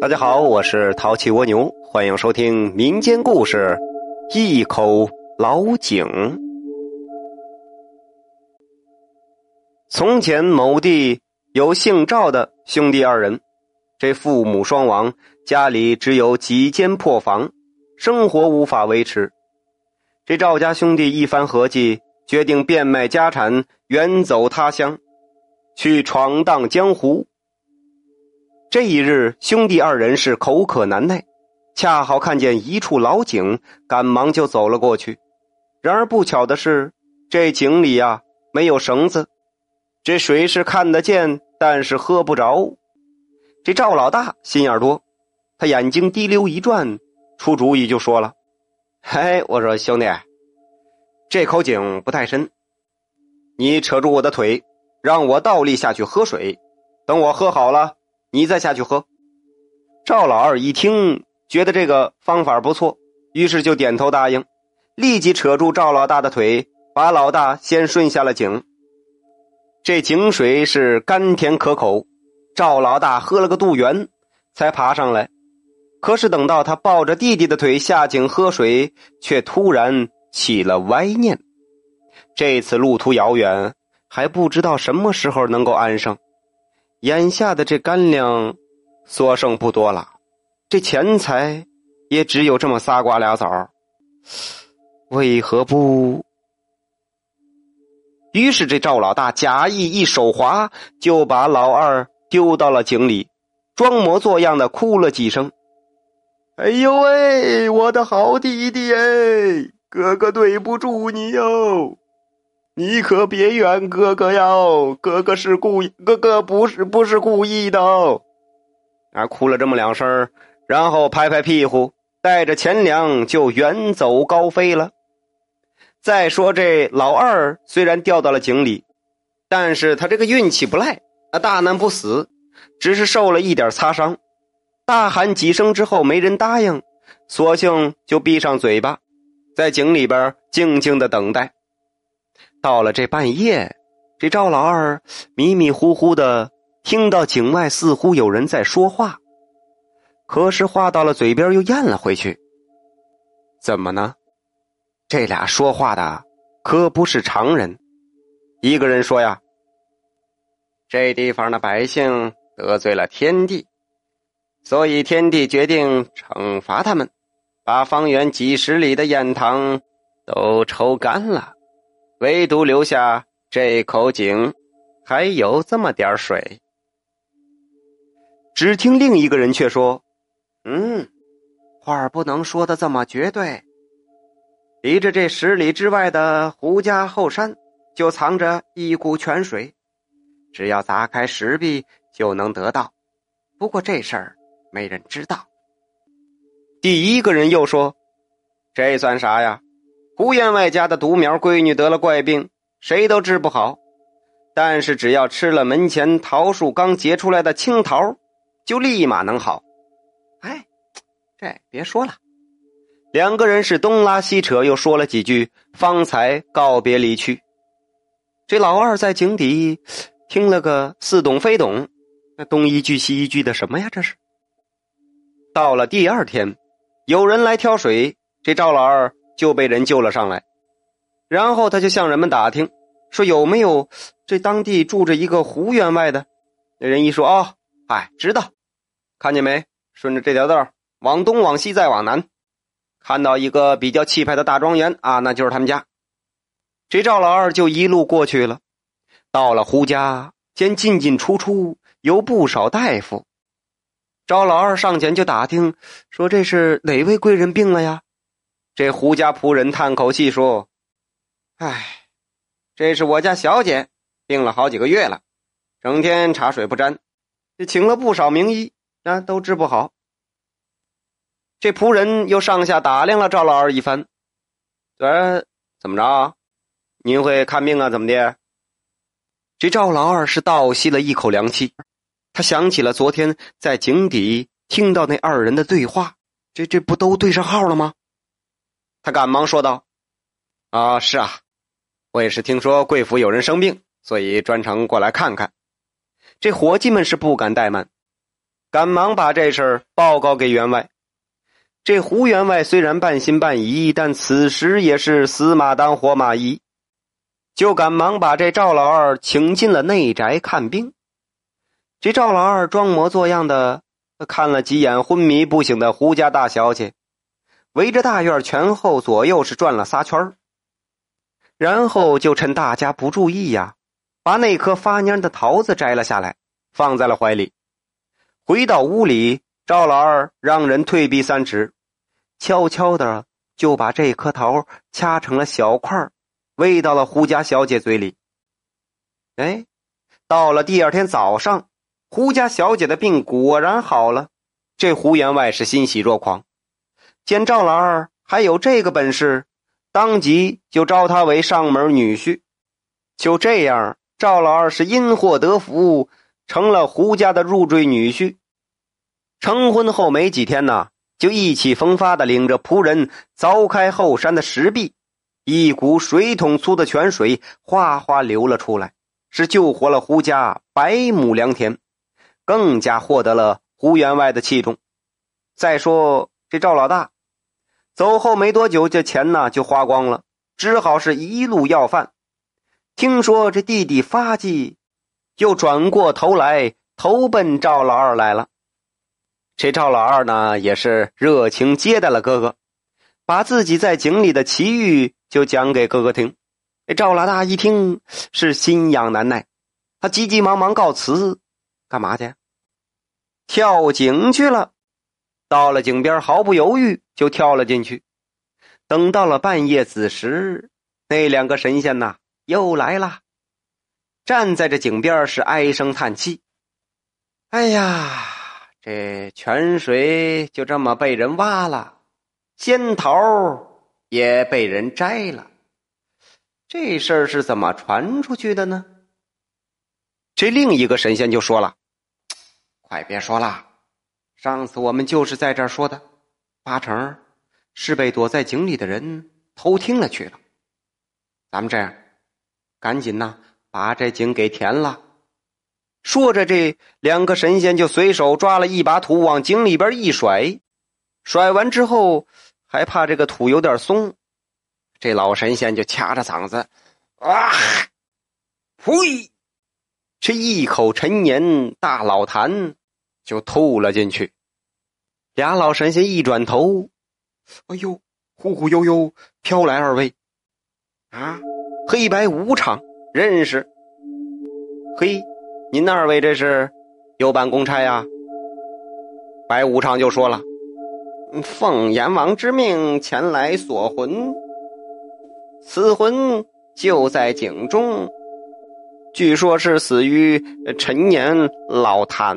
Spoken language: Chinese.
大家好，我是淘气蜗牛，欢迎收听民间故事《一口老井》。从前某地有姓赵的兄弟二人，这父母双亡，家里只有几间破房，生活无法维持。这赵家兄弟一番合计，决定变卖家产，远走他乡，去闯荡江湖。这一日，兄弟二人是口渴难耐，恰好看见一处老井，赶忙就走了过去。然而不巧的是，这井里呀没有绳子，这水是看得见，但是喝不着。这赵老大心眼多，他眼睛滴溜一转，出主意就说了：“嘿，我说兄弟，这口井不太深，你扯住我的腿，让我倒立下去喝水，等我喝好了。”你再下去喝。赵老二一听，觉得这个方法不错，于是就点头答应，立即扯住赵老大的腿，把老大先顺下了井。这井水是甘甜可口，赵老大喝了个肚圆，才爬上来。可是等到他抱着弟弟的腿下井喝水，却突然起了歪念。这次路途遥远，还不知道什么时候能够安生。眼下的这干粮，所剩不多了，这钱财也只有这么仨瓜俩枣为何不？于是这赵老大假意一手滑，就把老二丢到了井里，装模作样的哭了几声。哎呦喂，我的好弟弟哎，哥哥对不住你哟。你可别怨哥哥哟，哥哥是故意，哥哥不是不是故意的。啊，哭了这么两声，然后拍拍屁股，带着钱粮就远走高飞了。再说这老二虽然掉到了井里，但是他这个运气不赖，啊，大难不死，只是受了一点擦伤。大喊几声之后，没人答应，索性就闭上嘴巴，在井里边静静的等待。到了这半夜，这赵老二迷迷糊糊的听到井外似乎有人在说话，可是话到了嘴边又咽了回去。怎么呢？这俩说话的可不是常人。一个人说呀：“这地方的百姓得罪了天帝，所以天帝决定惩罚他们，把方圆几十里的堰塘都抽干了。”唯独留下这口井，还有这么点水。只听另一个人却说：“嗯，话不能说的这么绝对。离着这十里之外的胡家后山，就藏着一股泉水，只要砸开石壁就能得到。不过这事儿没人知道。”第一个人又说：“这算啥呀？”胡员外家的独苗闺女得了怪病，谁都治不好。但是只要吃了门前桃树刚结出来的青桃，就立马能好。哎，这别说了。两个人是东拉西扯，又说了几句，方才告别离去。这老二在井底听了个似懂非懂，那东一句西一句的什么呀？这是。到了第二天，有人来挑水，这赵老二。就被人救了上来，然后他就向人们打听，说有没有这当地住着一个胡员外的。那人一说啊，哎，知道，看见没？顺着这条道往东往西再往南，看到一个比较气派的大庄园啊，那就是他们家。这赵老二就一路过去了，到了胡家，见进进出出有不少大夫。赵老二上前就打听，说这是哪位贵人病了呀？这胡家仆人叹口气说：“哎，这是我家小姐病了好几个月了，整天茶水不沾，这请了不少名医，啊，都治不好。”这仆人又上下打量了赵老二一番，呃，怎么着？您会看病啊？怎么的？这赵老二是倒吸了一口凉气，他想起了昨天在井底听到那二人的对话，这这不都对上号了吗？他赶忙说道：“啊，是啊，我也是听说贵府有人生病，所以专程过来看看。”这伙计们是不敢怠慢，赶忙把这事儿报告给员外。这胡员外虽然半信半疑，但此时也是死马当活马医，就赶忙把这赵老二请进了内宅看病。这赵老二装模作样的看了几眼昏迷不醒的胡家大小姐，围着大院前后左右是转了仨圈然后就趁大家不注意呀，把那颗发蔫的桃子摘了下来，放在了怀里。回到屋里，赵老二让人退避三尺。悄悄的就把这颗桃掐成了小块喂到了胡家小姐嘴里。哎，到了第二天早上，胡家小姐的病果然好了。这胡员外是欣喜若狂，见赵老二还有这个本事，当即就招他为上门女婿。就这样，赵老二是因祸得福，成了胡家的入赘女婿。成婚后没几天呢。就意气风发的领着仆人凿开后山的石壁，一股水桶粗的泉水哗哗流了出来，是救活了胡家百亩良田，更加获得了胡员外的器重。再说这赵老大走后没多久，这钱呢就花光了，只好是一路要饭。听说这弟弟发迹，又转过头来投奔赵老二来了。这赵老二呢，也是热情接待了哥哥，把自己在井里的奇遇就讲给哥哥听。赵老大一听是心痒难耐，他急急忙忙告辞，干嘛去？跳井去了。到了井边，毫不犹豫就跳了进去。等到了半夜子时，那两个神仙呐又来了，站在这井边是唉声叹气：“哎呀！”这泉水就这么被人挖了，仙桃也被人摘了，这事儿是怎么传出去的呢？这另一个神仙就说了：“快别说了，上次我们就是在这儿说的，八成是被躲在井里的人偷听了去了。咱们这样，赶紧呐，把这井给填了。”说着，这两个神仙就随手抓了一把土往井里边一甩，甩完之后还怕这个土有点松，这老神仙就掐着嗓子，啊，呸！这一口陈年大老痰就吐了进去。俩老神仙一转头，哎呦，忽忽悠悠飘来二位，啊，黑白无常认识，嘿。您二位这是有办公差呀？白无常就说了：“奉阎王之命前来索魂，此魂就在井中，据说是死于陈年老痰。”